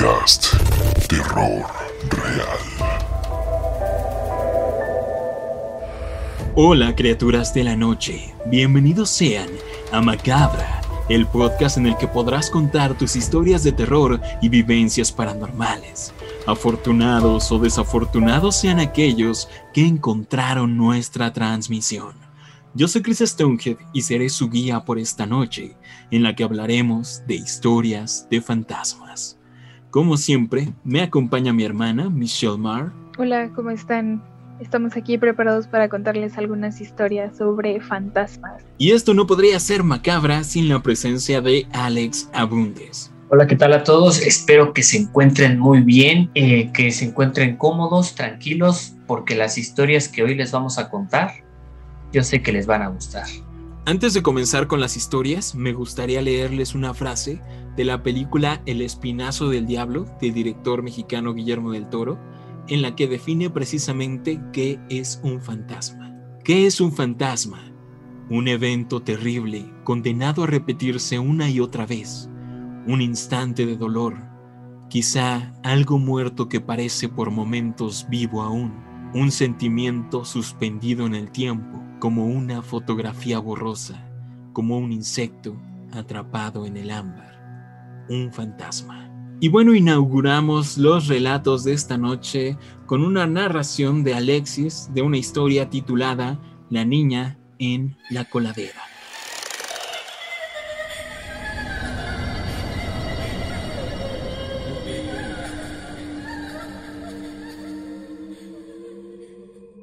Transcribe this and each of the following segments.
Podcast Terror Real. Hola criaturas de la noche, bienvenidos sean a Macabra, el podcast en el que podrás contar tus historias de terror y vivencias paranormales. Afortunados o desafortunados sean aquellos que encontraron nuestra transmisión. Yo soy Chris Stonehead y seré su guía por esta noche, en la que hablaremos de historias de fantasmas. Como siempre, me acompaña mi hermana, Michelle Marr. Hola, ¿cómo están? Estamos aquí preparados para contarles algunas historias sobre fantasmas. Y esto no podría ser macabra sin la presencia de Alex Abundes. Hola, ¿qué tal a todos? Espero que se encuentren muy bien, eh, que se encuentren cómodos, tranquilos, porque las historias que hoy les vamos a contar, yo sé que les van a gustar. Antes de comenzar con las historias, me gustaría leerles una frase de la película El Espinazo del Diablo, del director mexicano Guillermo del Toro, en la que define precisamente qué es un fantasma. ¿Qué es un fantasma? Un evento terrible, condenado a repetirse una y otra vez. Un instante de dolor. Quizá algo muerto que parece por momentos vivo aún. Un sentimiento suspendido en el tiempo, como una fotografía borrosa, como un insecto atrapado en el ámbar un fantasma. Y bueno, inauguramos los relatos de esta noche con una narración de Alexis de una historia titulada La niña en la coladera.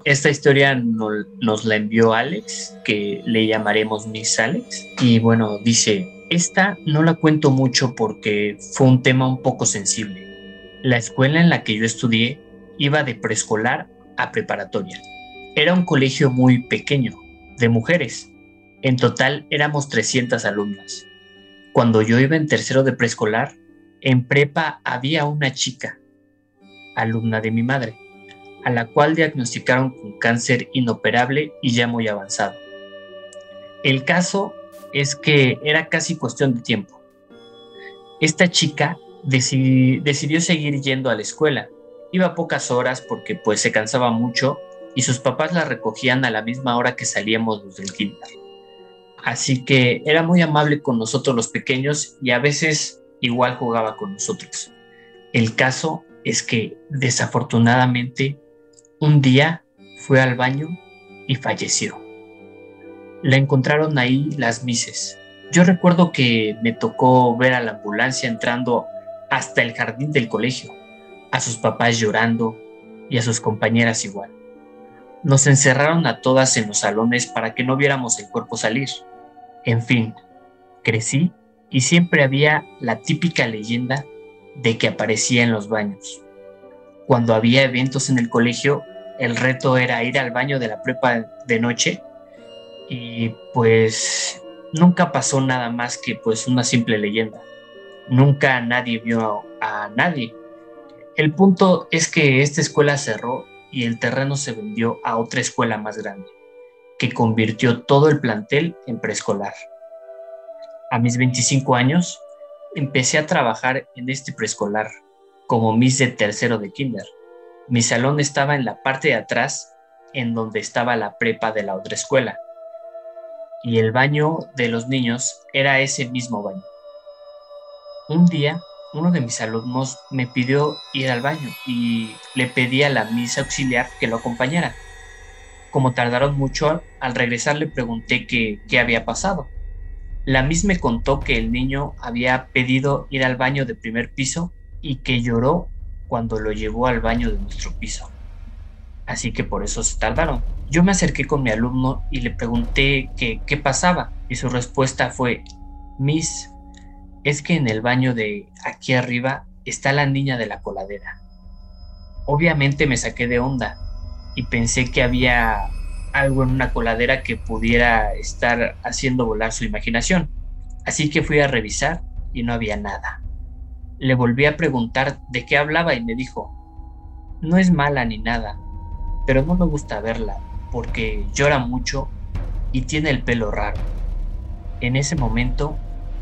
Esta historia nos la envió Alex, que le llamaremos Miss Alex. Y bueno, dice, esta no la cuento mucho porque fue un tema un poco sensible. La escuela en la que yo estudié iba de preescolar a preparatoria. Era un colegio muy pequeño, de mujeres. En total éramos 300 alumnas. Cuando yo iba en tercero de preescolar, en prepa había una chica, alumna de mi madre, a la cual diagnosticaron con cáncer inoperable y ya muy avanzado. El caso es que era casi cuestión de tiempo. Esta chica decidió seguir yendo a la escuela. Iba pocas horas porque pues se cansaba mucho y sus papás la recogían a la misma hora que salíamos del kinder. Así que era muy amable con nosotros los pequeños y a veces igual jugaba con nosotros. El caso es que desafortunadamente un día fue al baño y falleció la encontraron ahí las mises. Yo recuerdo que me tocó ver a la ambulancia entrando hasta el jardín del colegio, a sus papás llorando y a sus compañeras igual. Nos encerraron a todas en los salones para que no viéramos el cuerpo salir. En fin, crecí y siempre había la típica leyenda de que aparecía en los baños. Cuando había eventos en el colegio, el reto era ir al baño de la prepa de noche y pues nunca pasó nada más que pues una simple leyenda. Nunca nadie vio a, nadie. El punto es que esta escuela cerró y el terreno se vendió a otra escuela más grande, que convirtió todo el plantel en preescolar. A mis 25 años, empecé a trabajar en este preescolar como Miss de tercero de kinder. Mi salón estaba en la parte de atrás, en donde estaba la prepa de la otra escuela y el baño de los niños era ese mismo baño. Un día, uno de mis alumnos me pidió ir al baño y le pedí a la misa auxiliar que lo acompañara. Como tardaron mucho, al regresar le pregunté qué, había pasado. La Miss me contó que el niño había pedido ir al baño de primer piso y que lloró cuando lo llevó al baño de nuestro piso. Así que por eso se tardaron. Yo me acerqué con mi alumno y le pregunté qué pasaba y su respuesta fue, Miss, es que en el baño de aquí arriba está la niña de la coladera. Obviamente me saqué de onda y pensé que había algo en una coladera que pudiera estar haciendo volar su imaginación. Así que fui a revisar y no había nada. Le volví a preguntar de qué hablaba y me dijo, no es mala ni nada, pero no me gusta verla porque llora mucho y tiene el pelo raro. En ese momento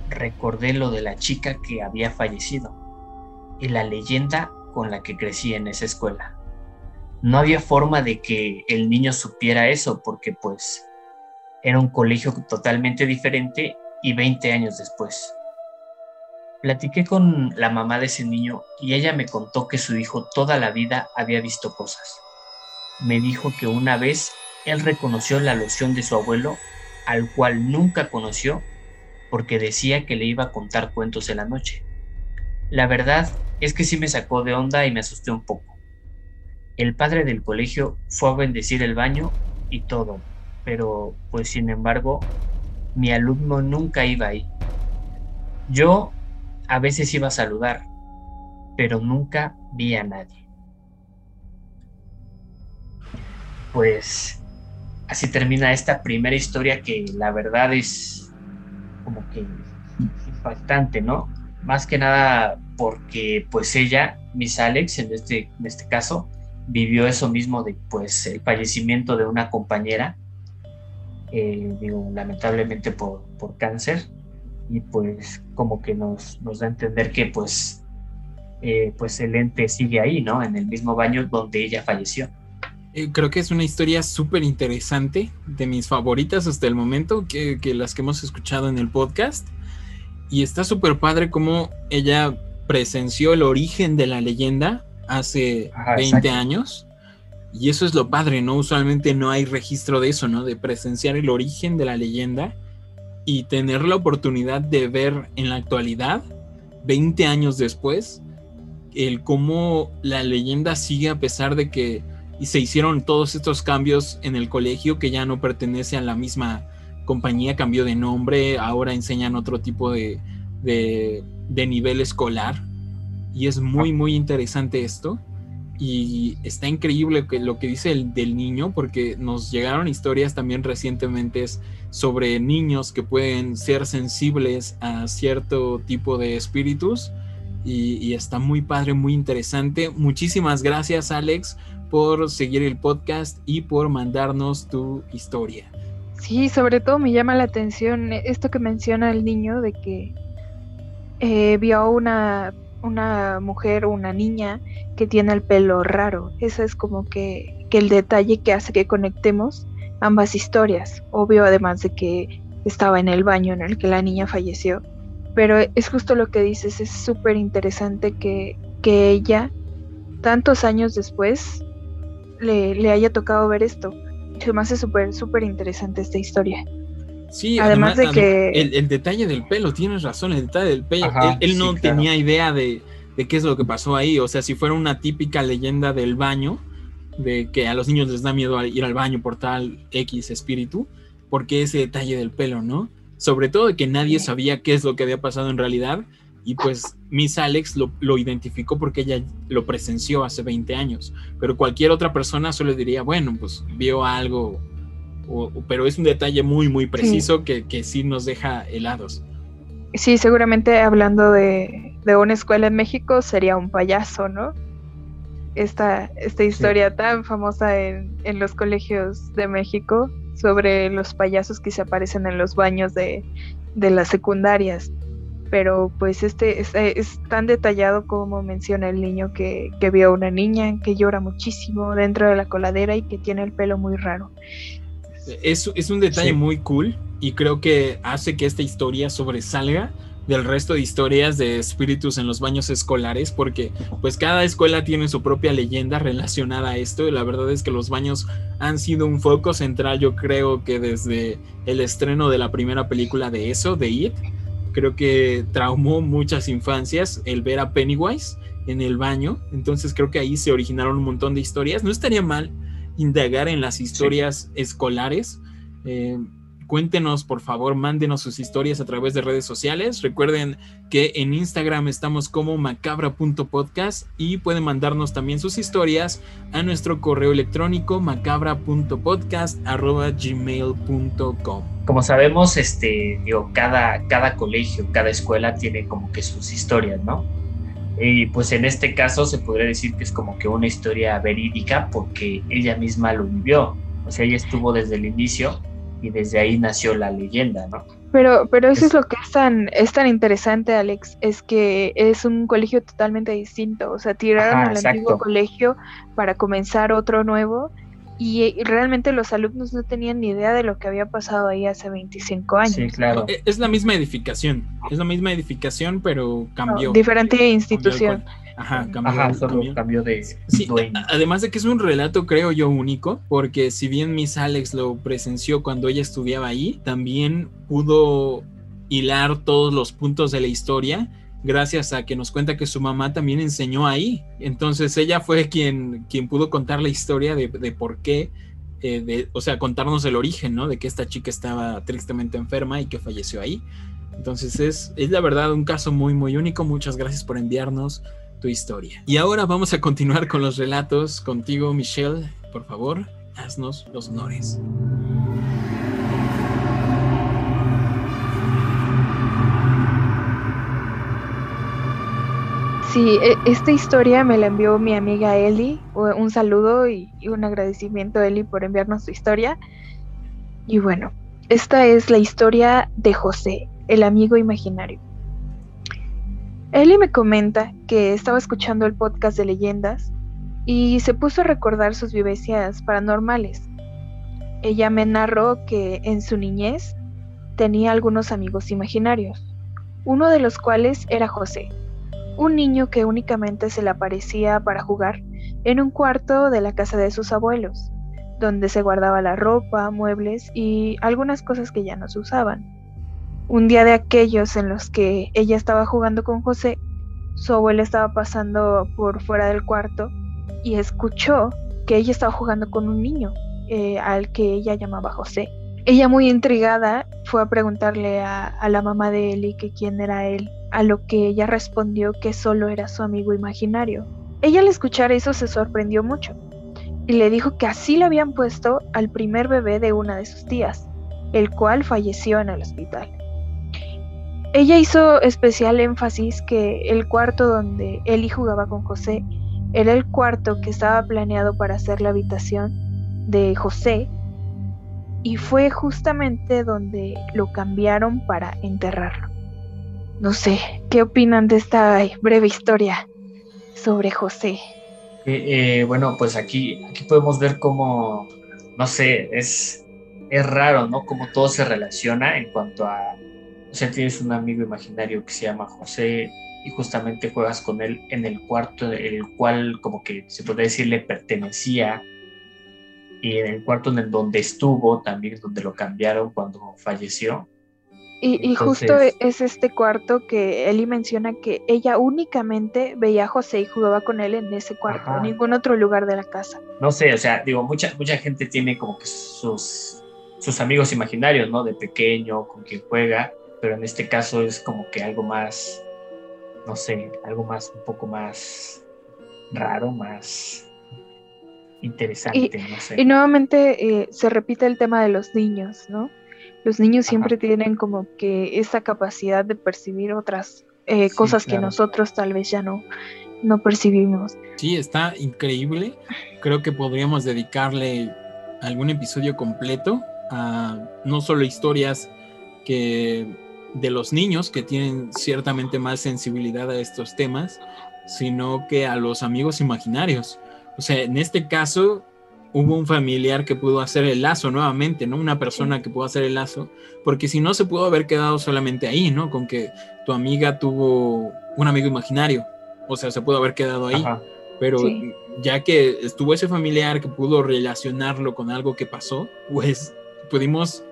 recordé lo de la chica que había fallecido y la leyenda con la que crecí en esa escuela. No había forma de que el niño supiera eso porque pues era un colegio totalmente diferente y 20 años después. Platiqué con la mamá de ese niño y ella me contó que su hijo toda la vida había visto cosas. Me dijo que una vez él reconoció la alusión de su abuelo, al cual nunca conoció, porque decía que le iba a contar cuentos en la noche. La verdad es que sí me sacó de onda y me asusté un poco. El padre del colegio fue a bendecir el baño y todo, pero pues sin embargo, mi alumno nunca iba ahí. Yo a veces iba a saludar, pero nunca vi a nadie. Pues así termina esta primera historia que la verdad es como que impactante, ¿no? Más que nada porque pues ella, Miss Alex, en este, en este caso, vivió eso mismo de pues el fallecimiento de una compañera, eh, digo, lamentablemente por, por, cáncer, y pues como que nos, nos da a entender que pues, eh, pues el ente sigue ahí, ¿no? En el mismo baño donde ella falleció. Eh, creo que es una historia súper interesante, de mis favoritas hasta el momento, que, que, las que hemos escuchado en el podcast. Y está súper padre cómo ella presenció el origen de la leyenda hace 20 años. Y eso es lo padre, ¿no? Usualmente no hay registro de eso, ¿no? De presenciar el origen de la leyenda y tener la oportunidad de ver en la actualidad, 20 años después, el cómo la leyenda sigue a pesar de que y se hicieron todos estos cambios en el colegio que ya no pertenece a la misma compañía, cambió de nombre, ahora enseñan otro tipo de, de, nivel escolar y es muy, muy interesante esto. Y está increíble que lo que dice el del niño, porque nos llegaron historias también recientemente sobre niños que pueden ser sensibles a cierto tipo de espíritus. Y, y, está muy padre, muy interesante. Muchísimas gracias, Alex, por seguir el podcast y por mandarnos tu historia. Sí, sobre todo me llama la atención esto que menciona el niño de que eh, vio una, una mujer o una niña que tiene el pelo raro. Ese es como que, que el detalle que hace que conectemos ambas historias. Obvio, además de que estaba en el baño en el que la niña falleció. Pero es justo lo que dices, es súper interesante que, que ella, tantos años después, le, haya tocado ver esto. Se me hace súper, súper interesante esta historia. Sí, además, de que... El, detalle del pelo, tienes razón, el detalle del pelo. él, no tenía idea de, qué es lo que pasó ahí. O sea, si fuera una típica leyenda del baño, de que a los niños les da miedo ir al baño por tal X espíritu, porque ese detalle del pelo, ¿no? Sobre todo de que nadie sabía qué es lo que había pasado en realidad y pues Miss Alex lo, identificó porque ella lo presenció hace 20 años. Pero cualquier otra persona solo diría, bueno, pues vio algo. pero es un detalle muy, muy preciso Que, que sí nos deja helados. Sí, seguramente hablando de, una escuela en México sería un payaso, ¿no? Esta, esta historia tan famosa en, en, los colegios de México sobre los payasos que se aparecen en los baños de, de las secundarias pero pues este es, tan detallado como menciona el niño que, que, vio a una niña que llora muchísimo dentro de la coladera y que tiene el pelo muy raro. Es, es un detalle muy cool y creo que hace que esta historia sobresalga del resto de historias de espíritus en los baños escolares porque pues cada escuela tiene su propia leyenda relacionada a esto y la verdad es que los baños han sido un foco central yo creo que desde el estreno de la primera película de eso, de It, creo que traumó muchas infancias el ver a Pennywise en el baño. Entonces creo que ahí se originaron un montón de historias. No estaría mal indagar en las historias escolares. Eh, Cuéntenos, por favor, mándenos sus historias a través de redes sociales. Recuerden que en Instagram estamos como macabra.podcast y pueden mandarnos también sus historias a nuestro correo electrónico macabra.podcast.gmail.com. Como sabemos, este, digo, cada, cada colegio, cada escuela tiene como que sus historias, ¿no? Y pues en este caso se podría decir que es como que una historia verídica porque ella misma lo vivió. O sea, ella estuvo desde el inicio y desde ahí nació la leyenda, ¿no? Pero, pero eso es, lo que es tan, es tan interesante, Alex, es que es un colegio totalmente distinto. O sea, tiraron al antiguo colegio para comenzar otro nuevo y, realmente los alumnos no tenían ni idea de lo que había pasado ahí hace 25 años. Sí, claro. E, es la misma edificación, es la misma edificación, pero cambió. diferente institución. Ajá, cambió, cambió. de sí, Además de que es un relato, creo yo, único, porque si bien Miss Alex lo presenció cuando ella estudiaba ahí, también pudo hilar todos los puntos de la historia gracias a que nos cuenta que su mamá también enseñó ahí. Entonces ella fue quien, quien pudo contar la historia de, por qué, eh, de, o sea, contarnos el origen, ¿no? De que esta chica estaba tristemente enferma y que falleció ahí. Entonces es, es la verdad un caso muy, muy único. Muchas gracias por enviarnos tu historia. Y ahora vamos a continuar con los relatos contigo, Michelle. Por favor, haznos los honores. Sí, e, esta historia me la envió mi amiga Eli. Un saludo y un agradecimiento a Eli por enviarnos su historia. Y bueno, esta es la historia de José, el amigo imaginario. Eli me comenta que estaba escuchando el podcast de leyendas y se puso a recordar sus vivencias paranormales. Ella me narró que en su niñez tenía algunos amigos imaginarios, uno de los cuales era José, un niño que únicamente se le aparecía para jugar en un cuarto de la casa de sus abuelos, donde se guardaba la ropa, muebles y algunas cosas que ya no se usaban. Un día de aquellos en los que ella estaba jugando con José, su abuela estaba pasando por fuera del cuarto y escuchó que ella estaba jugando con un niño eh, al que ella llamaba José. Ella muy intrigada fue a preguntarle a, a la mamá de Eli que quién era él, a lo que ella respondió que solo era su amigo imaginario. Ella al escuchar eso se sorprendió mucho y le dijo que así le habían puesto al primer bebé de una de sus tías, el cual falleció en el hospital. Ella hizo especial énfasis que el cuarto donde Eli jugaba con José era el cuarto que estaba planeado para ser la habitación de José y fue justamente donde lo cambiaron para enterrarlo. No sé, ¿qué opinan de esta breve historia sobre José? Eh, eh, bueno, pues aquí, aquí podemos ver cómo, no sé, es, es raro, ¿no? Cómo todo se relaciona en cuanto a o sea, tienes un amigo imaginario que se llama José y justamente juegas con él en el cuarto, el cual como que se puede decir le pertenecía y en el cuarto en el donde estuvo también donde lo cambiaron cuando falleció. Y, justo es este cuarto que Eli menciona que ella únicamente veía a José y jugaba con él en ese cuarto, en ningún otro lugar de la casa. No sé, o sea, digo, mucha, mucha gente tiene como que sus, sus amigos imaginarios, ¿no? De pequeño, con quien juega, pero en este caso es como que algo más, no sé, algo más, un poco más raro, más interesante, y, no sé. Y nuevamente eh, se repite el tema de los niños, ¿no? Los niños siempre tienen como que esa capacidad de percibir otras eh, cosas que nosotros tal vez ya no, no percibimos. Sí, está increíble. Creo que podríamos dedicarle algún episodio completo a no solo historias que de los niños que tienen ciertamente más sensibilidad a estos temas, sino que a los amigos imaginarios. O sea, en este caso hubo un familiar que pudo hacer el lazo nuevamente, ¿no? Una persona que pudo hacer el lazo, porque si no se pudo haber quedado solamente ahí, ¿no? Con que tu amiga tuvo un amigo imaginario, o sea, se pudo haber quedado ahí, pero ya que estuvo ese familiar que pudo relacionarlo con algo que pasó, pues pudimos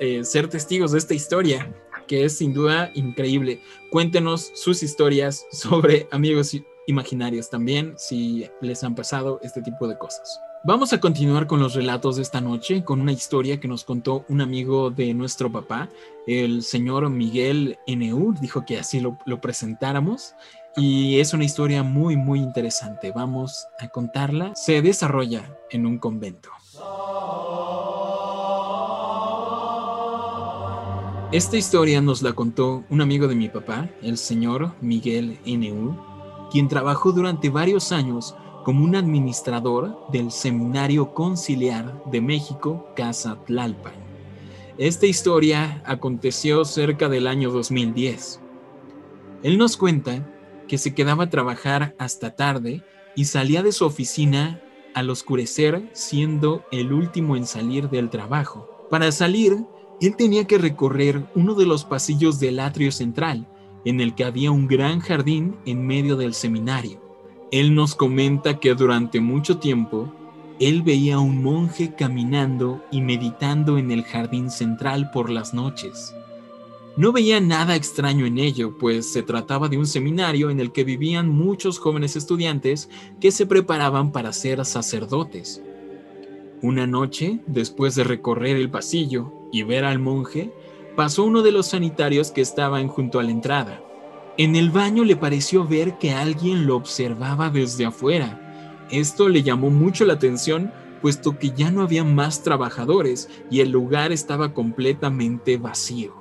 eh, ser testigos de esta historia que es sin duda increíble. Cuéntenos sus historias sobre amigos imaginarios también, si les han pasado este tipo de cosas. Vamos a continuar con los relatos de esta noche, con una historia que nos contó un amigo de nuestro papá, el señor Miguel N.U. Dijo que así lo presentáramos y es una historia muy, muy interesante. Vamos a contarla. Se desarrolla en un convento. Esta historia nos la contó un amigo de mi papá, el señor Miguel N.U., quien trabajó durante varios años como un administrador del Seminario Conciliar de México, Casa Tlalpan. Esta historia aconteció cerca del año 2010. Él nos cuenta que se quedaba a trabajar hasta tarde y salía de su oficina al oscurecer siendo el último en salir del trabajo. Para salir, él tenía que recorrer uno de los pasillos del atrio central, en el que había un gran jardín en medio del seminario. Él nos comenta que durante mucho tiempo él veía a un monje caminando y meditando en el jardín central por las noches. No veía nada extraño en ello, pues se trataba de un seminario en el que vivían muchos jóvenes estudiantes que se preparaban para ser sacerdotes. Una noche, después de recorrer el pasillo y ver al monje, pasó uno de los sanitarios que estaban junto a la entrada. En el baño le pareció ver que alguien lo observaba desde afuera. Esto le llamó mucho la atención, puesto que ya no había más trabajadores y el lugar estaba completamente vacío.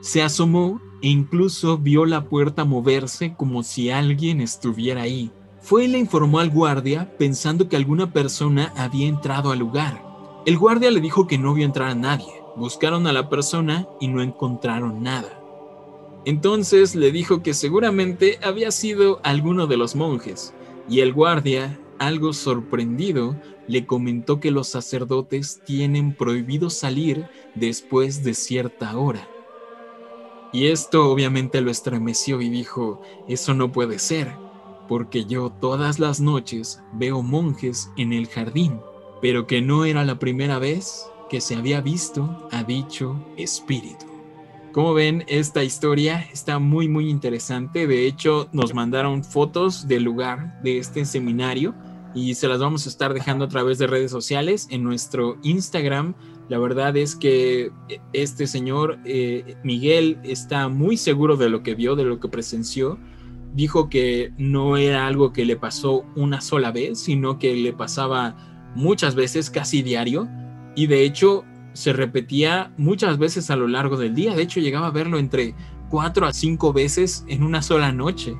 Se asomó e incluso vio la puerta moverse como si alguien estuviera ahí. Fue y le informó al guardia pensando que alguna persona había entrado al lugar. El guardia le dijo que no vio entrar a nadie. Buscaron a la persona y no encontraron nada. Entonces le dijo que seguramente había sido alguno de los monjes, y el guardia, algo sorprendido, le comentó que los sacerdotes tienen prohibido salir después de cierta hora. Y esto obviamente lo estremeció y dijo, eso no puede ser, porque yo todas las noches veo monjes en el jardín, pero que no era la primera vez que se había visto a dicho espíritu. Como ven, esta historia está muy muy interesante. De hecho, nos mandaron fotos del lugar de este seminario y se las vamos a estar dejando a través de redes sociales en nuestro Instagram la verdad es que este señor, eh, Miguel, está muy seguro de lo que vio, de lo que presenció. Dijo que no era algo que le pasó una sola vez, sino que le pasaba muchas veces, casi diario. Y de hecho se repetía muchas veces a lo largo del día. De hecho llegaba a verlo entre cuatro a cinco veces en una sola noche.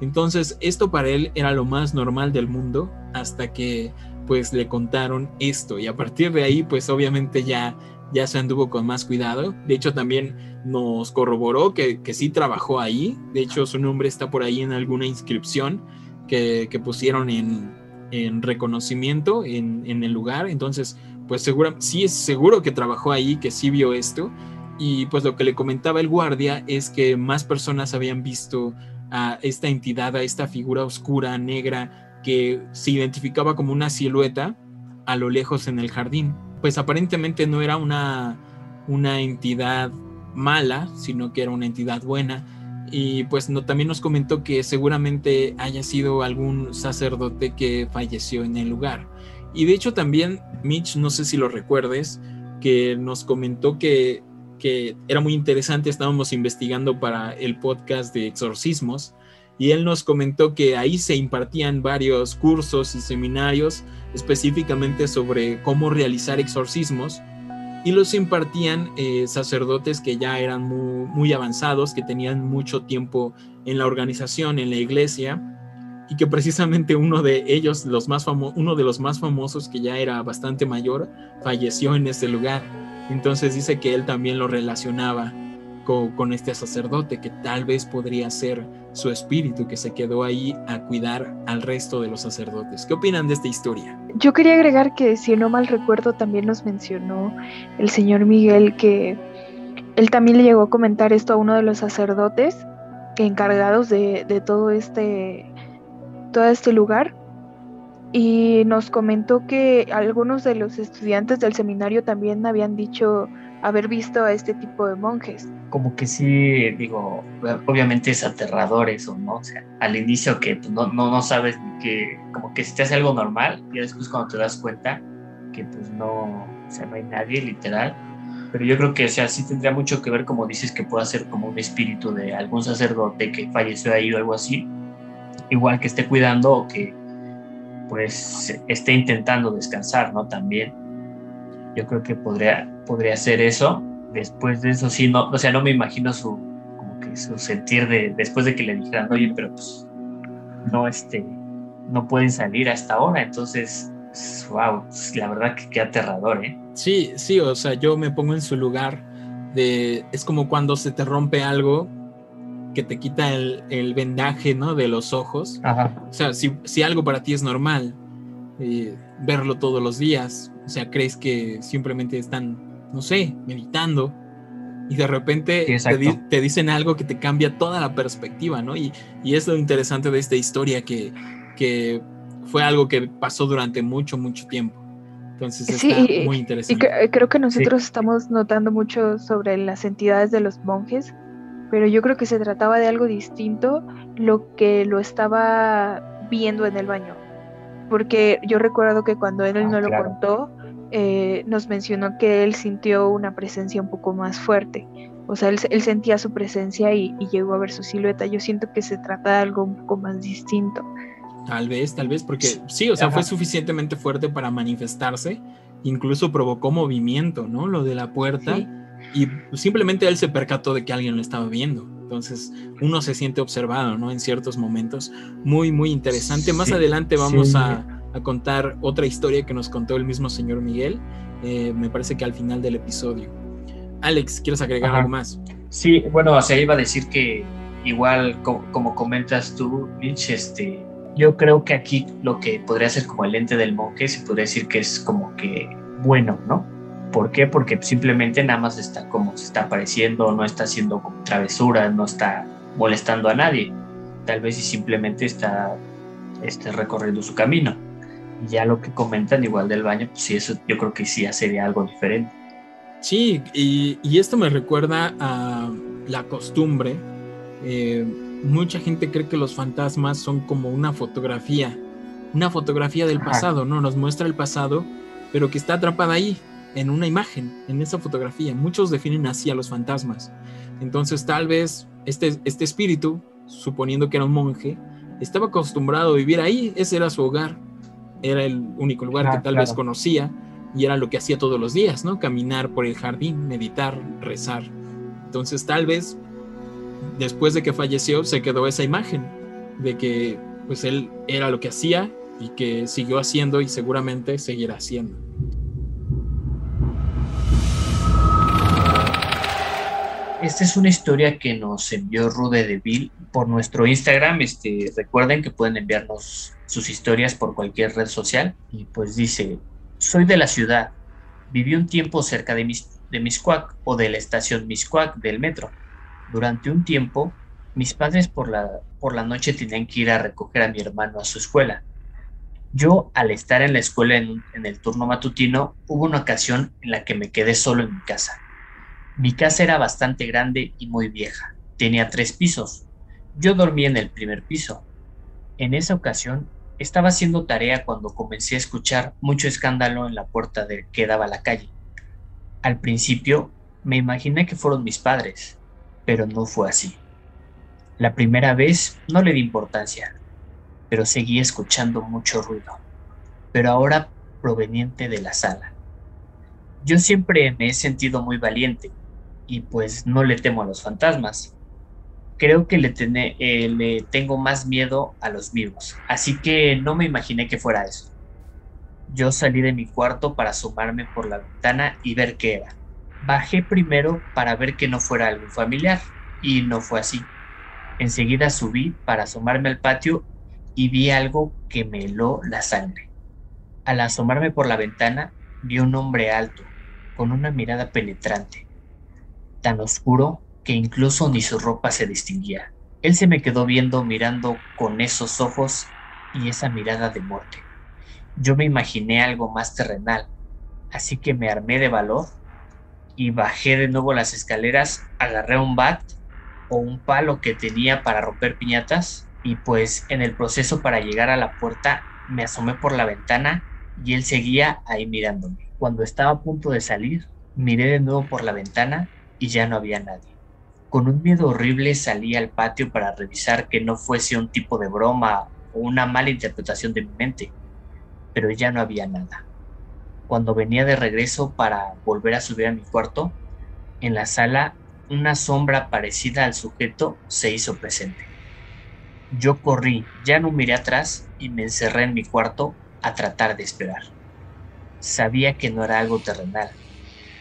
Entonces esto para él era lo más normal del mundo hasta que pues le contaron esto y a partir de ahí pues obviamente ya, ya se anduvo con más cuidado. De hecho también nos corroboró que, que sí trabajó ahí. De hecho su nombre está por ahí en alguna inscripción que, que pusieron en, en reconocimiento en, en, el lugar. Entonces pues seguro, sí es seguro que trabajó ahí, que sí vio esto. Y pues lo que le comentaba el guardia es que más personas habían visto a esta entidad, a esta figura oscura, negra, que se identificaba como una silueta a lo lejos en el jardín. Pues aparentemente no era una, una entidad mala, sino que era una entidad buena. Y pues no, también nos comentó que seguramente haya sido algún sacerdote que falleció en el lugar. Y de hecho también Mitch, no sé si lo recuerdes, que nos comentó que, que era muy interesante, estábamos investigando para el podcast de exorcismos y él nos comentó que ahí se impartían varios cursos y seminarios específicamente sobre cómo realizar exorcismos y los impartían eh, sacerdotes que ya eran muy, avanzados, que tenían mucho tiempo en la organización, en la iglesia, y que precisamente uno de ellos, los más uno de los más famosos, que ya era bastante mayor, falleció en ese lugar. Entonces dice que él también lo relacionaba con, este sacerdote, que tal vez podría ser su espíritu que se quedó ahí a cuidar al resto de los sacerdotes. ¿Qué opinan de esta historia? Yo quería agregar que, si no mal recuerdo, también nos mencionó el señor Miguel que él también le llegó a comentar esto a uno de los sacerdotes encargados de, de todo este todo este lugar y nos comentó que algunos de los estudiantes del seminario también habían dicho haber visto a este tipo de monjes. Como que sí, digo, obviamente es aterrador eso, ¿no? O sea, al inicio que pues, no, no, no sabes que, como que si te hace algo normal, y después cuando te das cuenta que pues no, o sea, no hay nadie, literal. Pero yo creo que, o sea, sí tendría mucho que ver, como dices, que pueda ser como un espíritu de algún sacerdote que falleció ahí o algo así. Igual que esté cuidando o que, pues, esté intentando descansar, ¿no? También yo creo que podría, podría ser eso. Después de eso, sí, no, o sea, no me imagino su, como que su sentir de, después de que le dijeran, oye, pero pues, no, este, no pueden salir hasta ahora. Entonces, wow, pues, la verdad que qué aterrador, ¿eh? Sí, sí, o sea, yo me pongo en su lugar de, es como cuando se te rompe algo que te quita el, vendaje, ¿no? De los ojos. O sea, si, algo para ti es normal, eh, verlo todos los días, o sea, crees que simplemente están, no sé, meditando y de repente te, dicen algo que te cambia toda la perspectiva, ¿no? Y, y es lo interesante de esta historia que, que fue algo que pasó durante mucho, mucho tiempo. Entonces está muy interesante. Y creo que nosotros estamos notando mucho sobre las entidades de los monjes, pero yo creo que se trataba de algo distinto lo que lo estaba viendo en el baño. Porque yo recuerdo que cuando él ah, no lo contó, eh, nos mencionó que él sintió una presencia un poco más fuerte. O sea, él, sentía su presencia y, y, llegó a ver su silueta. Yo siento que se trata de algo un poco más distinto. Tal vez, tal vez, porque sí, o sea, fue suficientemente fuerte para manifestarse, incluso provocó movimiento, ¿no? Lo de la puerta, y simplemente él se percató de que alguien lo estaba viendo. Entonces, uno se siente observado, ¿no? En ciertos momentos. Muy, muy interesante. Más adelante vamos a, contar otra historia que nos contó el mismo señor Miguel, eh, me parece que al final del episodio. Alex, ¿quieres agregar algo más? Sí, bueno, o sea, iba a decir que igual como, comentas tú, Mitch, este, yo creo que aquí lo que podría ser como el ente del monje se podría decir que es como que bueno, ¿no? ¿Por qué? Porque simplemente nada más está como se está apareciendo, no está haciendo como travesuras, no está molestando a nadie. Tal vez y simplemente está este, recorriendo su camino. Y ya lo que comentan igual del baño, pues sí, eso yo creo que sí ya sería algo diferente. Sí, y, y esto me recuerda a la costumbre eh, mucha gente cree que los fantasmas son como una fotografía, una fotografía del pasado, ¿no? Nos muestra el pasado, pero que está atrapada ahí, en una imagen, en esa fotografía. Muchos definen así a los fantasmas. Entonces tal vez este, este espíritu, suponiendo que era un monje, estaba acostumbrado a vivir ahí, ese era su hogar, era el único lugar que tal vez conocía y era lo que hacía todos los días, ¿no? Caminar por el jardín, meditar, rezar. Entonces tal vez después de que falleció se quedó esa imagen de que pues él era lo que hacía y que siguió haciendo y seguramente seguirá haciendo. Esta es una historia que nos envió Rude de Bill por nuestro Instagram. Este, recuerden que pueden enviarnos sus historias por cualquier red social. Y pues dice, soy de la ciudad. Viví un tiempo cerca de, Mis, de Miscuac o de la estación Miscuac del metro. Durante un tiempo, mis padres por la, por la noche tenían que ir a recoger a mi hermano a su escuela. Yo, al estar en la escuela en, en, el turno matutino, hubo una ocasión en la que me quedé solo en mi casa. Mi casa era bastante grande y muy vieja. Tenía tres pisos. Yo dormía en el primer piso. En esa ocasión, estaba haciendo tarea cuando comencé a escuchar mucho escándalo en la puerta de que daba la calle. Al principio, me imaginé que fueron mis padres, pero no fue así. La primera vez no le di importancia, pero seguí escuchando mucho ruido, pero ahora proveniente de la sala. Yo siempre me he sentido muy valiente y pues no le temo a los fantasmas. Creo que le, eh, le tengo más miedo a los vivos, así que no me imaginé que fuera eso. Yo salí de mi cuarto para asomarme por la ventana y ver qué era. Bajé primero para ver que no fuera algún familiar, y no fue así. Enseguida subí para asomarme al patio y vi algo que me heló la sangre. Al asomarme por la ventana, vi un hombre alto, con una mirada penetrante, tan oscuro que incluso ni su ropa se distinguía. Él se me quedó viendo mirando con esos ojos y esa mirada de muerte. Yo me imaginé algo más terrenal, así que me armé de valor y bajé de nuevo las escaleras, agarré un bat o un palo que tenía para romper piñatas y pues en el proceso para llegar a la puerta me asomé por la ventana y él seguía ahí mirándome. Cuando estaba a punto de salir, miré de nuevo por la ventana y ya no había nadie. Con un miedo horrible salí al patio para revisar que no fuese un tipo de broma o una mala interpretación de mi mente, pero ya no había nada. Cuando venía de regreso para volver a subir a mi cuarto, en la sala una sombra parecida al sujeto se hizo presente. Yo corrí, ya no miré atrás y me encerré en mi cuarto a tratar de esperar. sabía que no era algo terrenal,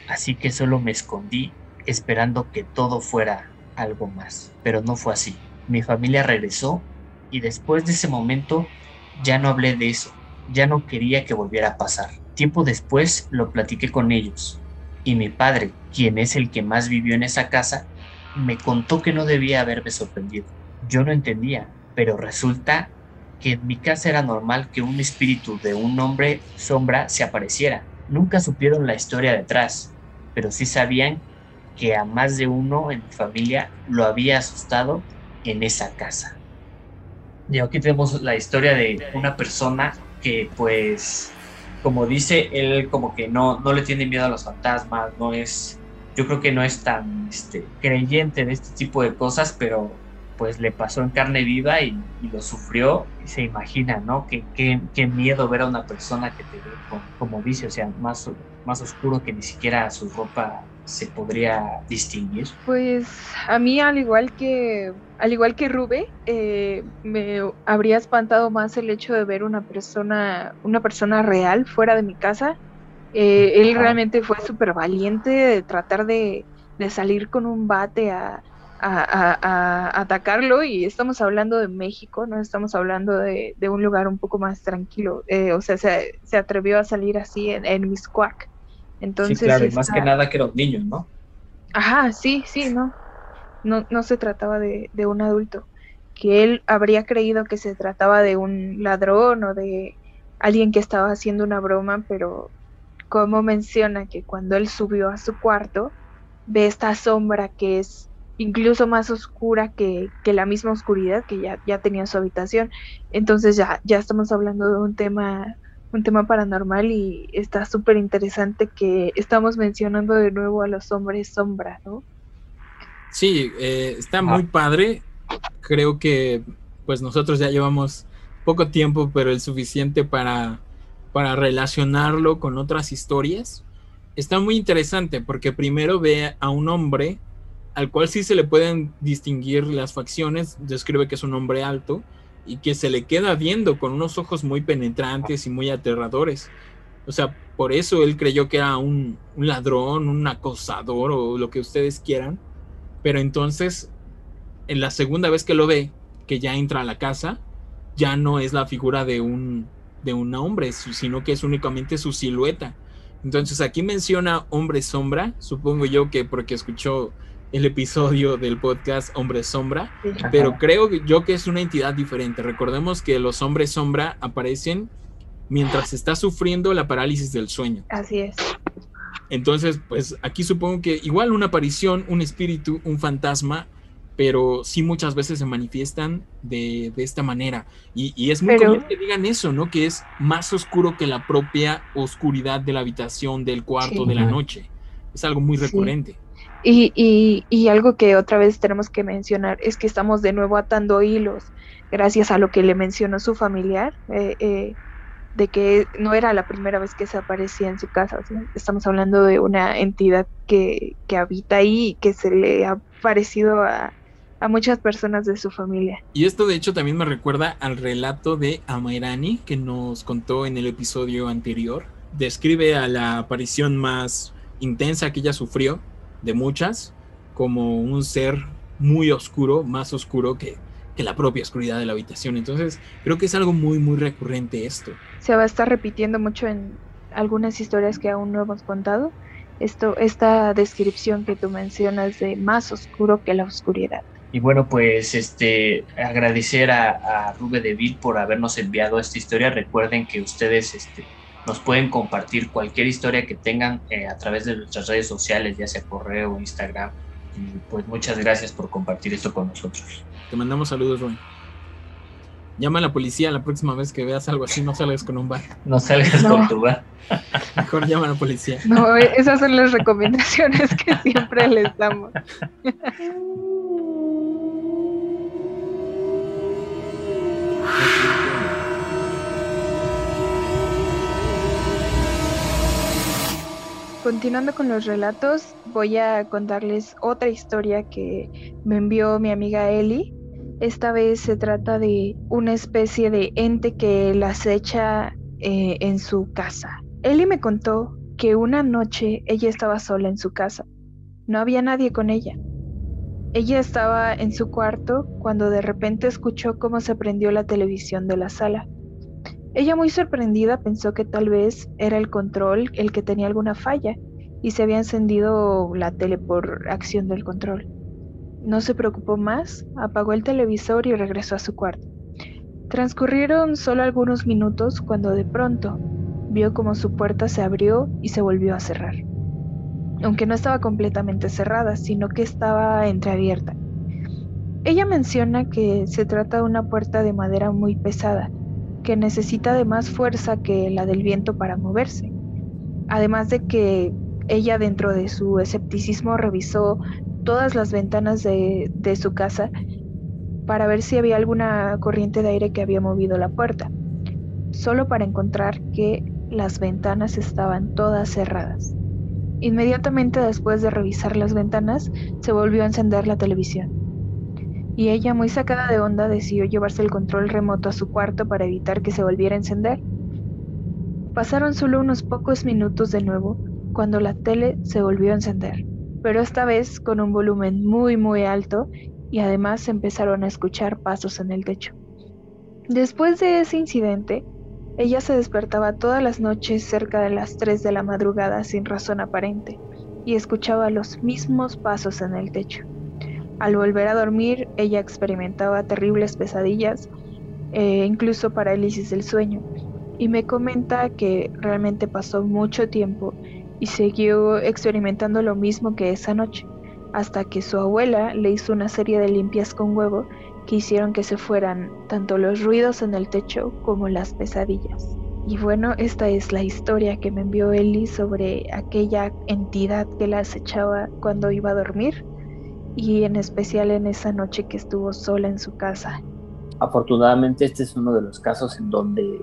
así que solo me escondí esperando que todo fuera algo más, pero no fue así. Mi familia regresó y después de ese momento ya no hablé de eso, ya no quería que volviera a pasar. Tiempo después lo platiqué con ellos y mi padre, quien es el que más vivió en esa casa, me contó que no debía haberme sorprendido. Yo no entendía, pero resulta que en mi casa era normal que un espíritu de un hombre sombra se apareciera. Nunca supieron la historia detrás, pero sí sabían que a más de uno en mi familia lo había asustado en esa casa. Y aquí tenemos la historia de una persona que pues, como dice, él como que no, no le tiene miedo a los fantasmas, no es, yo creo que no es tan este, creyente de este tipo de cosas, pero pues le pasó en carne viva y, lo sufrió y se imagina, ¿no? Qué, qué, miedo ver a una persona que te ve, como, dice, o sea, más, más oscuro que ni siquiera su ropa se podría distinguir? Pues a mí al igual que al igual que Rube, eh, me habría espantado más el hecho de ver una persona una persona real fuera de mi casa. Eh, él realmente fue súper valiente de tratar de, de, salir con un bate a, a, atacarlo y estamos hablando de México, no estamos hablando de, de un lugar un poco más tranquilo. Eh, o sea, se, se, atrevió a salir así en, en Miscuac. Entonces, sí, claro, y más que nada que era un niño, ¿no? Ajá, sí, sí, no. No, no se trataba de, de un adulto. Que él habría creído que se trataba de un ladrón o de alguien que estaba haciendo una broma, pero como menciona que cuando él subió a su cuarto, ve esta sombra que es incluso más oscura que, que la misma oscuridad que ya, ya tenía su habitación. Entonces ya, ya estamos hablando de un tema un tema paranormal y está súper interesante que estamos mencionando de nuevo a los hombres sombra, ¿no? Sí, eh, está muy padre. Creo que pues nosotros ya llevamos poco tiempo, pero el suficiente para, para relacionarlo con otras historias. Está muy interesante porque primero ve a un hombre al cual sí se le pueden distinguir las facciones, describe que es un hombre alto, y que se le queda viendo con unos ojos muy penetrantes y muy aterradores. O sea, por eso él creyó que era un, ladrón, un acosador o lo que ustedes quieran. Pero entonces, en la segunda vez que lo ve, que ya entra a la casa, ya no es la figura de un, de un hombre, sino que es únicamente su silueta. Entonces aquí menciona hombre sombra, supongo yo que porque escuchó el episodio del podcast Hombre Sombra, pero creo yo que es una entidad diferente. Recordemos que los hombres sombra aparecen mientras está sufriendo la parálisis del sueño. Así es. Entonces, pues aquí supongo que igual una aparición, un espíritu, un fantasma, pero sí muchas veces se manifiestan de, esta manera. Y, es muy común que digan eso, ¿no? Que es más oscuro que la propia oscuridad de la habitación, del cuarto, de la noche. Es algo muy recurrente. Y, y, algo que otra vez tenemos que mencionar es que estamos de nuevo atando hilos gracias a lo que le mencionó su familiar, eh, eh, de que no era la primera vez que se aparecía en su casa. estamos hablando de una entidad que, que habita ahí y que se le ha parecido a, a muchas personas de su familia. Y esto de hecho también me recuerda al relato de Amairani que nos contó en el episodio anterior. Describe a la aparición más intensa que ella sufrió de muchas, como un ser muy oscuro, más oscuro que, que la propia oscuridad de la habitación. Entonces, creo que es algo muy, muy recurrente esto. Se va a estar repitiendo mucho en algunas historias que aún no hemos contado. Esto, esta descripción que tú mencionas de más oscuro que la oscuridad. Y bueno, pues este agradecer a, a Rube Deville por habernos enviado esta historia. Recuerden que ustedes este, nos pueden compartir cualquier historia que tengan eh, a través de nuestras redes sociales, ya sea correo o Instagram. Y pues muchas gracias por compartir esto con nosotros. Te mandamos saludos, Rubén. Llama a la policía la próxima vez que veas algo así, no salgas con un bar. No salgas con tu bar. Mejor llama a la policía. No, esas son las recomendaciones que siempre les damos. Continuando con los relatos, voy a contarles otra historia que me envió mi amiga Eli. Esta vez se trata de una especie de ente que la acecha eh, en su casa. Ellie me contó que una noche ella estaba sola en su casa. No había nadie con ella. Ella estaba en su cuarto cuando de repente escuchó cómo se prendió la televisión de la sala. Ella muy sorprendida pensó que tal vez era el control el que tenía alguna falla y se había encendido la tele por acción del control. No se preocupó más, apagó el televisor y regresó a su cuarto. Transcurrieron solo algunos minutos cuando de pronto vio como su puerta se abrió y se volvió a cerrar. Aunque no estaba completamente cerrada, sino que estaba entreabierta. Ella menciona que se trata de una puerta de madera muy pesada, que necesita de más fuerza que la del viento para moverse. Además de que ella dentro de su escepticismo revisó todas las ventanas de, su casa para ver si había alguna corriente de aire que había movido la puerta, solo para encontrar que las ventanas estaban todas cerradas. Inmediatamente después de revisar las ventanas, se volvió a encender la televisión. Y ella, muy sacada de onda, decidió llevarse el control remoto a su cuarto para evitar que se volviera a encender. Pasaron solo unos pocos minutos de nuevo cuando la tele se volvió a encender, pero esta vez con un volumen muy muy alto y además empezaron a escuchar pasos en el techo. Después de ese incidente, ella se despertaba todas las noches cerca de las 3 de la madrugada sin razón aparente y escuchaba los mismos pasos en el techo. Al volver a dormir, ella experimentaba terribles pesadillas, e incluso parálisis del sueño, y me comenta que realmente pasó mucho tiempo y siguió experimentando lo mismo que esa noche, hasta que su abuela le hizo una serie de limpias con huevo que hicieron que se fueran tanto los ruidos en el techo como las pesadillas. Y bueno, esta es la historia que me envió Eli sobre aquella entidad que la acechaba cuando iba a dormir y en especial en esa noche que estuvo sola en su casa. Afortunadamente este es uno de los casos en donde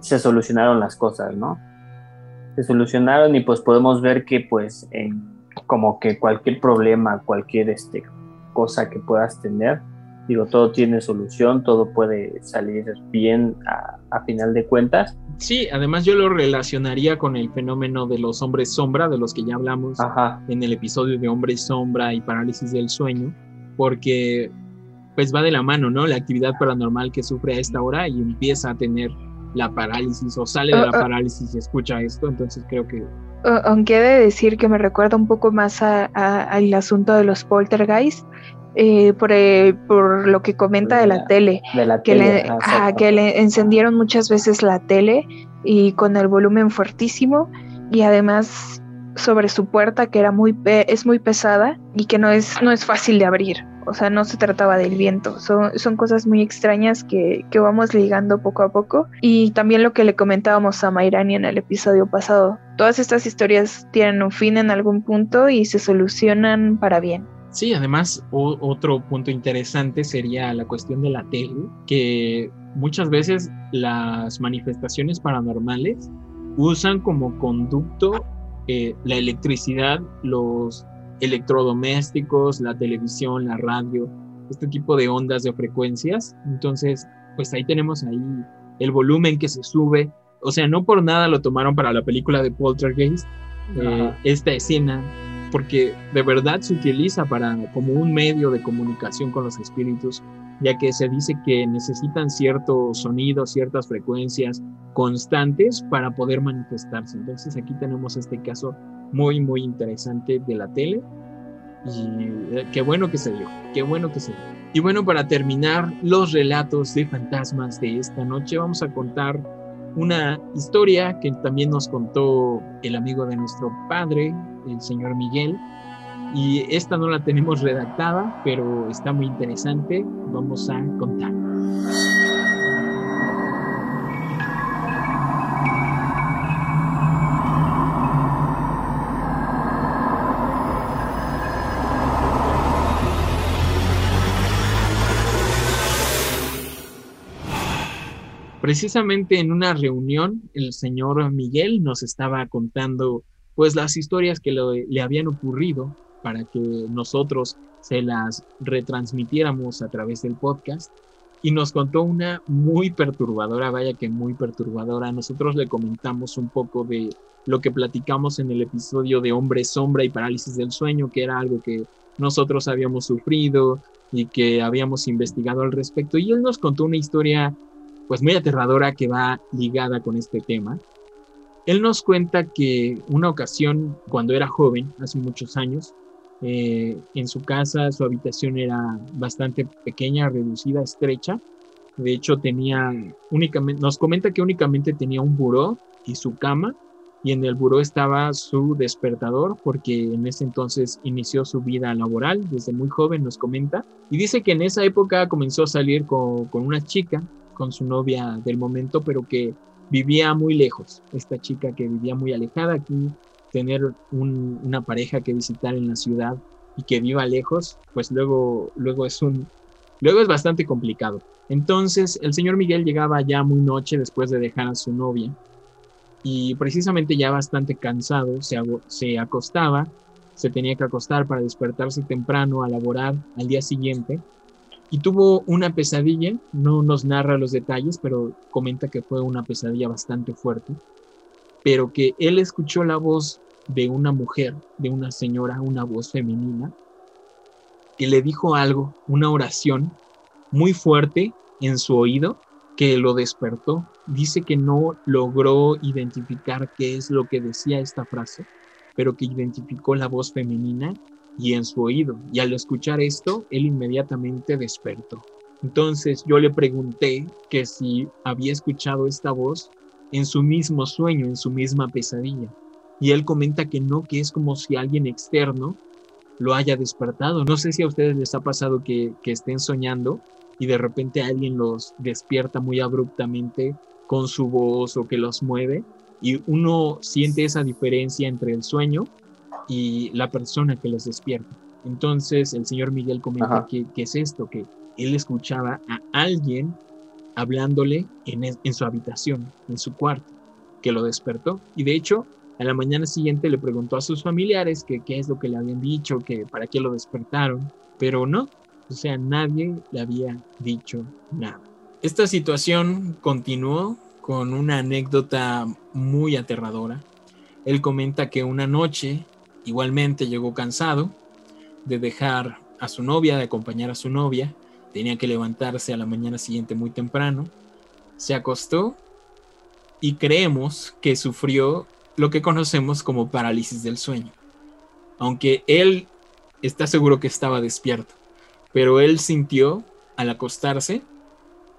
se solucionaron las cosas, ¿no? se solucionaron y pues podemos ver que pues en, como que cualquier problema, cualquier este, cosa que puedas tener, digo, todo tiene solución, todo puede salir bien a, a, final de cuentas. Sí, además yo lo relacionaría con el fenómeno de los hombres sombra, de los que ya hablamos en el episodio de hombres sombra y parálisis del sueño, porque pues va de la mano, ¿no? La actividad paranormal que sufre a esta hora y empieza a tener la parálisis o sale de la ah, ah. parálisis y escucha esto, entonces creo que... Aunque he de decir que me recuerda un poco más al asunto de los poltergeist, eh, por, eh, por, lo que comenta de la, tele, que, le, que le encendieron muchas veces la tele y con el volumen fuertísimo y además sobre su puerta que era muy es muy pesada y que no es no es fácil de abrir o sea, no se trataba del viento. Son, son cosas muy extrañas que, que, vamos ligando poco a poco. Y también lo que le comentábamos a Mairani en el episodio pasado. Todas estas historias tienen un fin en algún punto y se solucionan para bien. Sí, además otro punto interesante sería la cuestión de la tele, que muchas veces las manifestaciones paranormales usan como conducto eh, la electricidad, los electrodomésticos, la televisión, la radio, este tipo de ondas de frecuencias. Entonces, pues ahí tenemos ahí el volumen que se sube. O sea, no por nada lo tomaron para la película de Poltergeist, eh, esta escena, porque de verdad se utiliza para como un medio de comunicación con los espíritus, ya que se dice que necesitan ciertos sonidos, ciertas frecuencias constantes para poder manifestarse. Entonces aquí tenemos este caso muy, muy interesante de la tele. Y eh, qué bueno que se dio, qué bueno que se dio. Y bueno, para terminar los relatos de fantasmas de esta noche, vamos a contar una historia que también nos contó el amigo de nuestro padre, el señor Miguel. Y esta no la tenemos redactada, pero está muy interesante. Vamos a contar. Precisamente en una reunión, el señor Miguel nos estaba contando pues las historias que le habían ocurrido para que nosotros se las retransmitiéramos a través del podcast. y nos contó una muy perturbadora, vaya que muy perturbadora. Nosotros le comentamos un poco de lo que platicamos en el episodio de Hombre Sombra y Parálisis del Sueño, que era algo que nosotros habíamos sufrido y que habíamos investigado al respecto. Y él nos contó una historia pues muy aterradora que va ligada con este tema. Él nos cuenta que una ocasión, cuando era joven, hace muchos años, eh, en su casa su habitación era bastante pequeña, reducida, estrecha. De hecho, tenía únicamente, nos comenta que únicamente tenía un buró y su cama, y en el buró estaba su despertador, porque en ese entonces inició su vida laboral desde muy joven, nos comenta. Y dice que en esa época comenzó a salir con, con una chica, con su novia del momento, pero que vivía muy lejos. Esta chica que vivía muy alejada aquí tener una pareja que visitar en la ciudad y que viva lejos, pues luego, luego es un, luego es bastante complicado. Entonces el señor Miguel llegaba ya muy noche después de dejar a su novia y precisamente ya bastante cansado se, se acostaba, se tenía que acostar para despertarse temprano a laborar al día siguiente y tuvo una pesadilla, no nos narra los detalles, pero comenta que fue una pesadilla bastante fuerte pero que él escuchó la voz de una mujer, de una señora, una voz femenina, que le dijo algo, una oración muy fuerte en su oído que lo despertó. Dice que no logró identificar qué es lo que decía esta frase, pero que identificó la voz femenina y en su oído. Y al escuchar esto, él inmediatamente despertó. Entonces yo le pregunté que si había escuchado esta voz en su mismo sueño, en su misma pesadilla. Y él comenta que no, que es como si alguien externo lo haya despertado. No sé si a ustedes les ha pasado que, estén soñando y de repente alguien los despierta muy abruptamente con su voz o que los mueve y uno siente esa diferencia entre el sueño y la persona que los despierta. Entonces el señor Miguel comenta que, que, es esto, que él escuchaba a alguien hablándole en, su habitación, en su cuarto, que lo despertó. Y de hecho, a la mañana siguiente le preguntó a sus familiares que qué es lo que le habían dicho, que para qué lo despertaron, pero no, o sea, nadie le había dicho nada. Esta situación continuó con una anécdota muy aterradora. Él comenta que una noche igualmente llegó cansado de dejar a su novia, de acompañar a su novia, tenía que levantarse a la mañana siguiente muy temprano, se acostó y creemos que sufrió lo que conocemos como parálisis del sueño. Aunque él está seguro que estaba despierto, pero él sintió al acostarse,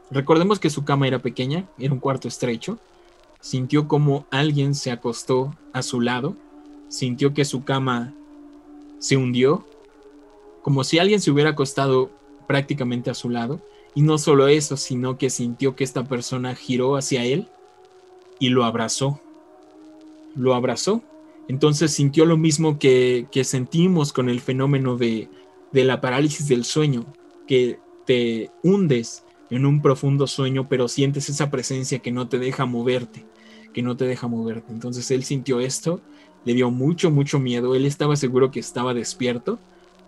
recordemos que su cama era pequeña, era un cuarto estrecho, sintió como alguien se acostó a su lado, sintió que su cama se hundió, como si alguien se hubiera acostado prácticamente a su lado. Y no solo eso, sino que sintió que esta persona giró hacia él y lo abrazó. Lo abrazó. Entonces sintió lo mismo que, que sentimos con el fenómeno de, de la parálisis del sueño, que te hundes en un profundo sueño, pero sientes esa presencia que no te deja moverte, que no te deja moverte. Entonces él sintió esto, le dio mucho, mucho miedo, él estaba seguro que estaba despierto,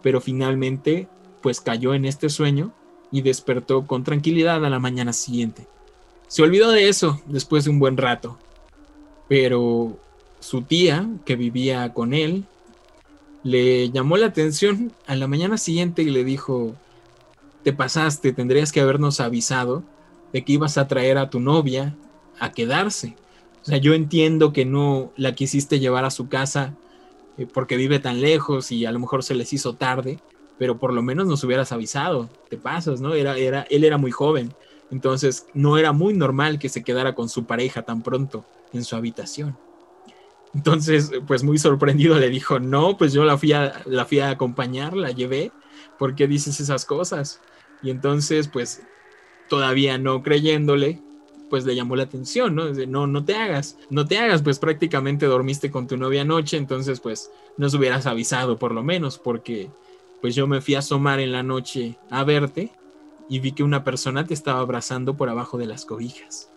pero finalmente pues cayó en este sueño y despertó con tranquilidad a la mañana siguiente. Se olvidó de eso después de un buen rato, pero su tía, que vivía con él, le llamó la atención a la mañana siguiente y le dijo, te pasaste, tendrías que habernos avisado de que ibas a traer a tu novia a quedarse. O sea, yo entiendo que no la quisiste llevar a su casa eh, porque vive tan lejos y a lo mejor se les hizo tarde, pero por lo menos nos hubieras avisado, te pasas, ¿no? Era, era, él era muy joven, entonces no era muy normal que se quedara con su pareja tan pronto en su habitación. Entonces, pues muy sorprendido le dijo, no, pues yo la fui a, la fui a acompañar, la llevé, ¿por qué dices esas cosas? Y entonces, pues todavía no creyéndole, pues le llamó la atención, ¿no? no, no te hagas, no te hagas, pues prácticamente dormiste con tu novia anoche, entonces pues nos hubieras avisado por lo menos, porque pues yo me fui a asomar en la noche a verte y vi que una persona te estaba abrazando por abajo de las cobijas.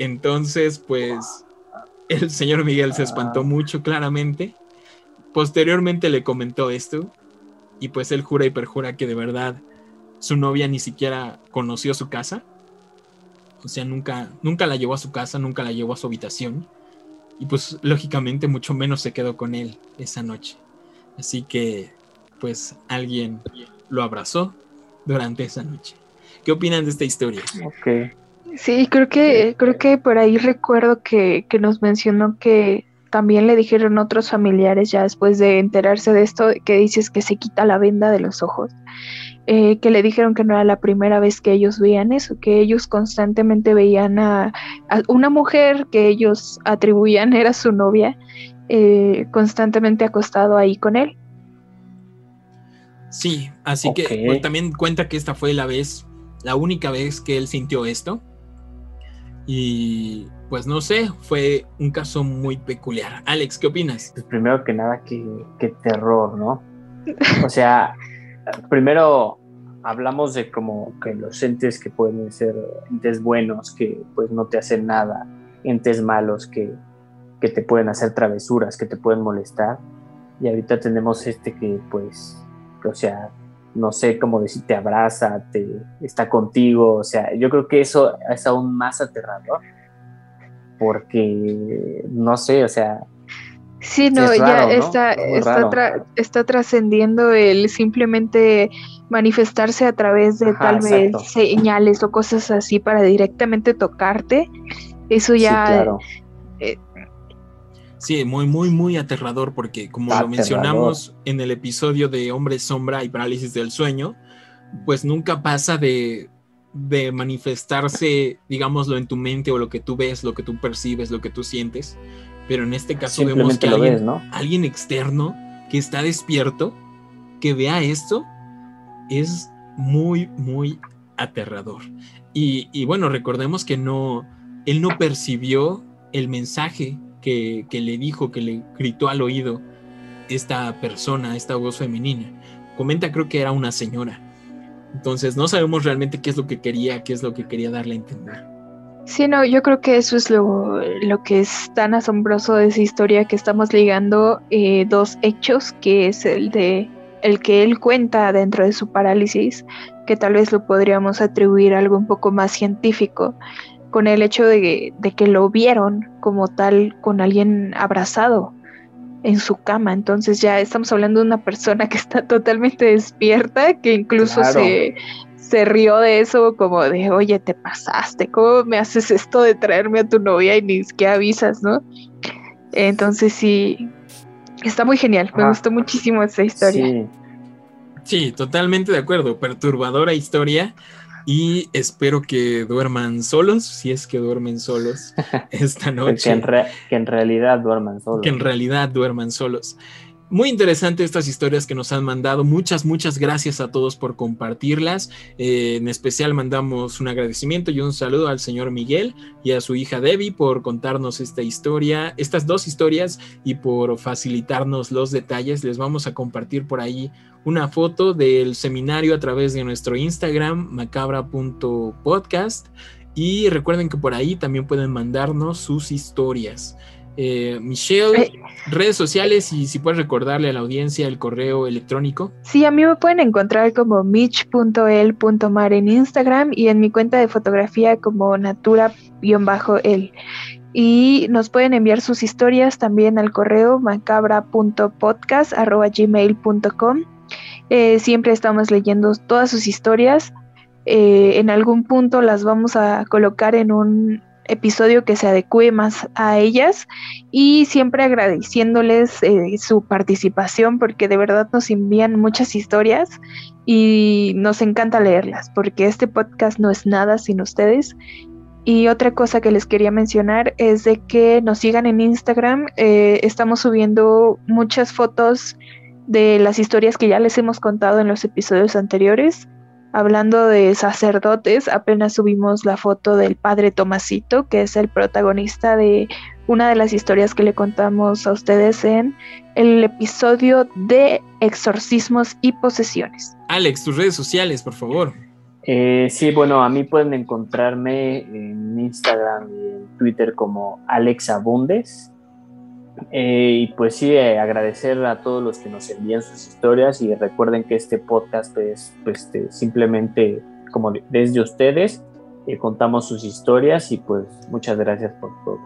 Entonces, pues el señor Miguel se espantó mucho claramente. Posteriormente le comentó esto y pues él jura y perjura que de verdad su novia ni siquiera conoció su casa. O sea, nunca, nunca la llevó a su casa, nunca la llevó a su habitación. Y pues lógicamente mucho menos se quedó con él esa noche. Así que pues alguien lo abrazó durante esa noche. ¿Qué opinan de esta historia? Ok. Sí, creo que, creo que por ahí recuerdo que, que nos mencionó que también le dijeron otros familiares ya después de enterarse de esto, que dices que se quita la venda de los ojos, eh, que le dijeron que no era la primera vez que ellos veían eso, que ellos constantemente veían a, a una mujer que ellos atribuían era su novia, eh, constantemente acostado ahí con él. Sí, así que pues, también cuenta que esta fue la vez, la única vez que él sintió esto. Y pues no sé, fue un caso muy peculiar. Alex, ¿qué opinas? Pues primero que nada, qué, qué terror, ¿no? O sea, primero hablamos de como que los entes que pueden ser entes buenos, que pues no te hacen nada, entes malos que, que te pueden hacer travesuras, que te pueden molestar. Y ahorita tenemos este que pues, o sea, no sé cómo decir, te abraza, te está contigo, o sea, yo creo que eso es aún más aterrador. Porque, no sé, o sea, Sí, no, es ya raro, ¿no? está, Es está, tra- está trascendiendo el simplemente manifestarse a través de Ajá, tal exacto. vez señales o cosas así para directamente tocarte. Eso sí, ya, claro. Sí, muy, muy, muy aterrador porque como lo mencionamos en el episodio de Hombre Sombra y Parálisis del Sueño, pues nunca pasa de, de manifestarse, digámoslo, en tu mente o lo que tú ves, lo que tú percibes, lo que tú sientes. Pero en este caso vemos que alguien, ves, ¿no? alguien externo que está despierto, que vea esto, es muy, muy aterrador. Y, y bueno, recordemos que no, él no percibió el mensaje que, que le dijo, que le gritó al oído esta persona, esta voz femenina. Comenta, creo que era una señora. Entonces no sabemos realmente qué es lo que quería, qué es lo que quería darle a entender. Sí, no, yo creo que eso es lo, lo que es tan asombroso de esa historia que estamos ligando eh, dos hechos, que es el de el que él cuenta dentro de su parálisis, que tal vez lo podríamos atribuir a algo un poco más científico, con el hecho de, de que lo vieron como tal con alguien abrazado en su cama. Entonces ya estamos hablando de una persona que está totalmente despierta, que incluso Claro. se, se rió de eso como de, oye, te pasaste, ¿cómo me haces esto de traerme a tu novia y ni siquiera avisas, ¿no? Entonces sí, está muy genial, me Ajá. gustó muchísimo esta historia. Sí, Sí, totalmente de acuerdo. Perturbadora historia. Y espero que duerman solos, si es que duermen solos esta que, noche. en re- que en realidad duerman solos. que en realidad duerman solos. Muy interesante estas historias que nos han mandado. Muchas, muchas gracias a todos por compartirlas. Eh, en especial mandamos un agradecimiento y un saludo al señor Miguel y a su hija Debbie por contarnos esta historia, estas dos historias y por facilitarnos los detalles. Les vamos a compartir por ahí una foto del seminario a través de nuestro Instagram, macabra.podcast. Y recuerden que por ahí también pueden mandarnos sus historias. Eh, Michelle, Eh. redes sociales y si puedes recordarle a la audiencia el correo electrónico. Sí, a mí me pueden encontrar como mitch.el.mar en Instagram y en mi cuenta de fotografía como natura-el. Y nos pueden enviar sus historias también al correo macabra.podcast.gmail.com. Eh, siempre estamos leyendo todas sus historias. Eh, en algún punto las vamos a colocar en un episodio que se adecue más a ellas y siempre agradeciéndoles eh, su participación porque de verdad nos envían muchas historias y nos encanta leerlas porque este podcast no es nada sin ustedes. Y otra cosa que les quería mencionar es de que nos sigan en Instagram. eh, estamos subiendo muchas fotos de las historias que ya les hemos contado en los episodios anteriores. Hablando de sacerdotes, apenas subimos la foto del padre Tomasito, que es el protagonista de una de las historias que le contamos a ustedes en el episodio de exorcismos y posesiones. Alex, tus redes sociales, por favor. Eh, sí, bueno, a mí pueden encontrarme en Instagram y en Twitter como Alex Abundes. Eh, y pues sí, eh, agradecer a todos los que nos envían sus historias y recuerden que este podcast es pues, este, simplemente como desde ustedes, eh, contamos sus historias y pues muchas gracias por todo.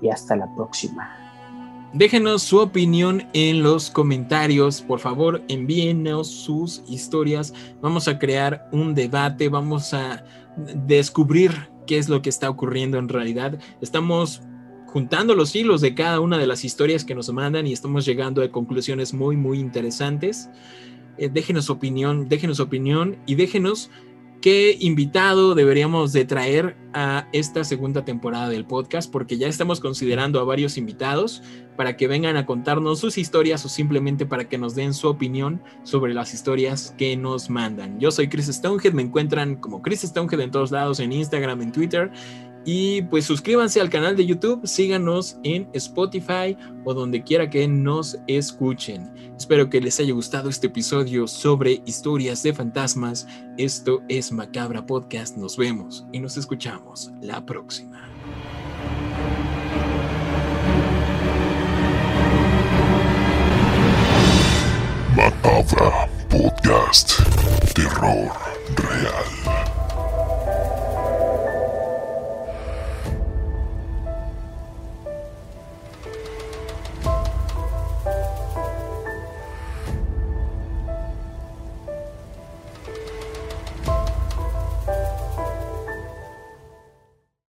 Y hasta la próxima. Déjenos su opinión en los comentarios, por favor, envíenos sus historias. Vamos a crear un debate, vamos a descubrir qué es lo que está ocurriendo en realidad. Estamos juntando los hilos de cada una de las historias que nos mandan y estamos llegando a conclusiones muy, muy interesantes. Eh, déjenos opinión, déjenos opinión y déjenos qué invitado deberíamos de traer a esta segunda temporada del podcast, porque ya estamos considerando a varios invitados para que vengan a contarnos sus historias o simplemente para que nos den su opinión sobre las historias que nos mandan. Yo soy Chris Stonehead, me encuentran como Chris Stonehead en todos lados, en Instagram, en Twitter y pues suscríbanse al canal de YouTube, síganos en Spotify o donde quiera que nos escuchen. Espero que les haya gustado este episodio sobre historias de fantasmas. Esto es Macabra Podcast. Nos vemos y nos escuchamos la próxima. Macabra Podcast. Terror real.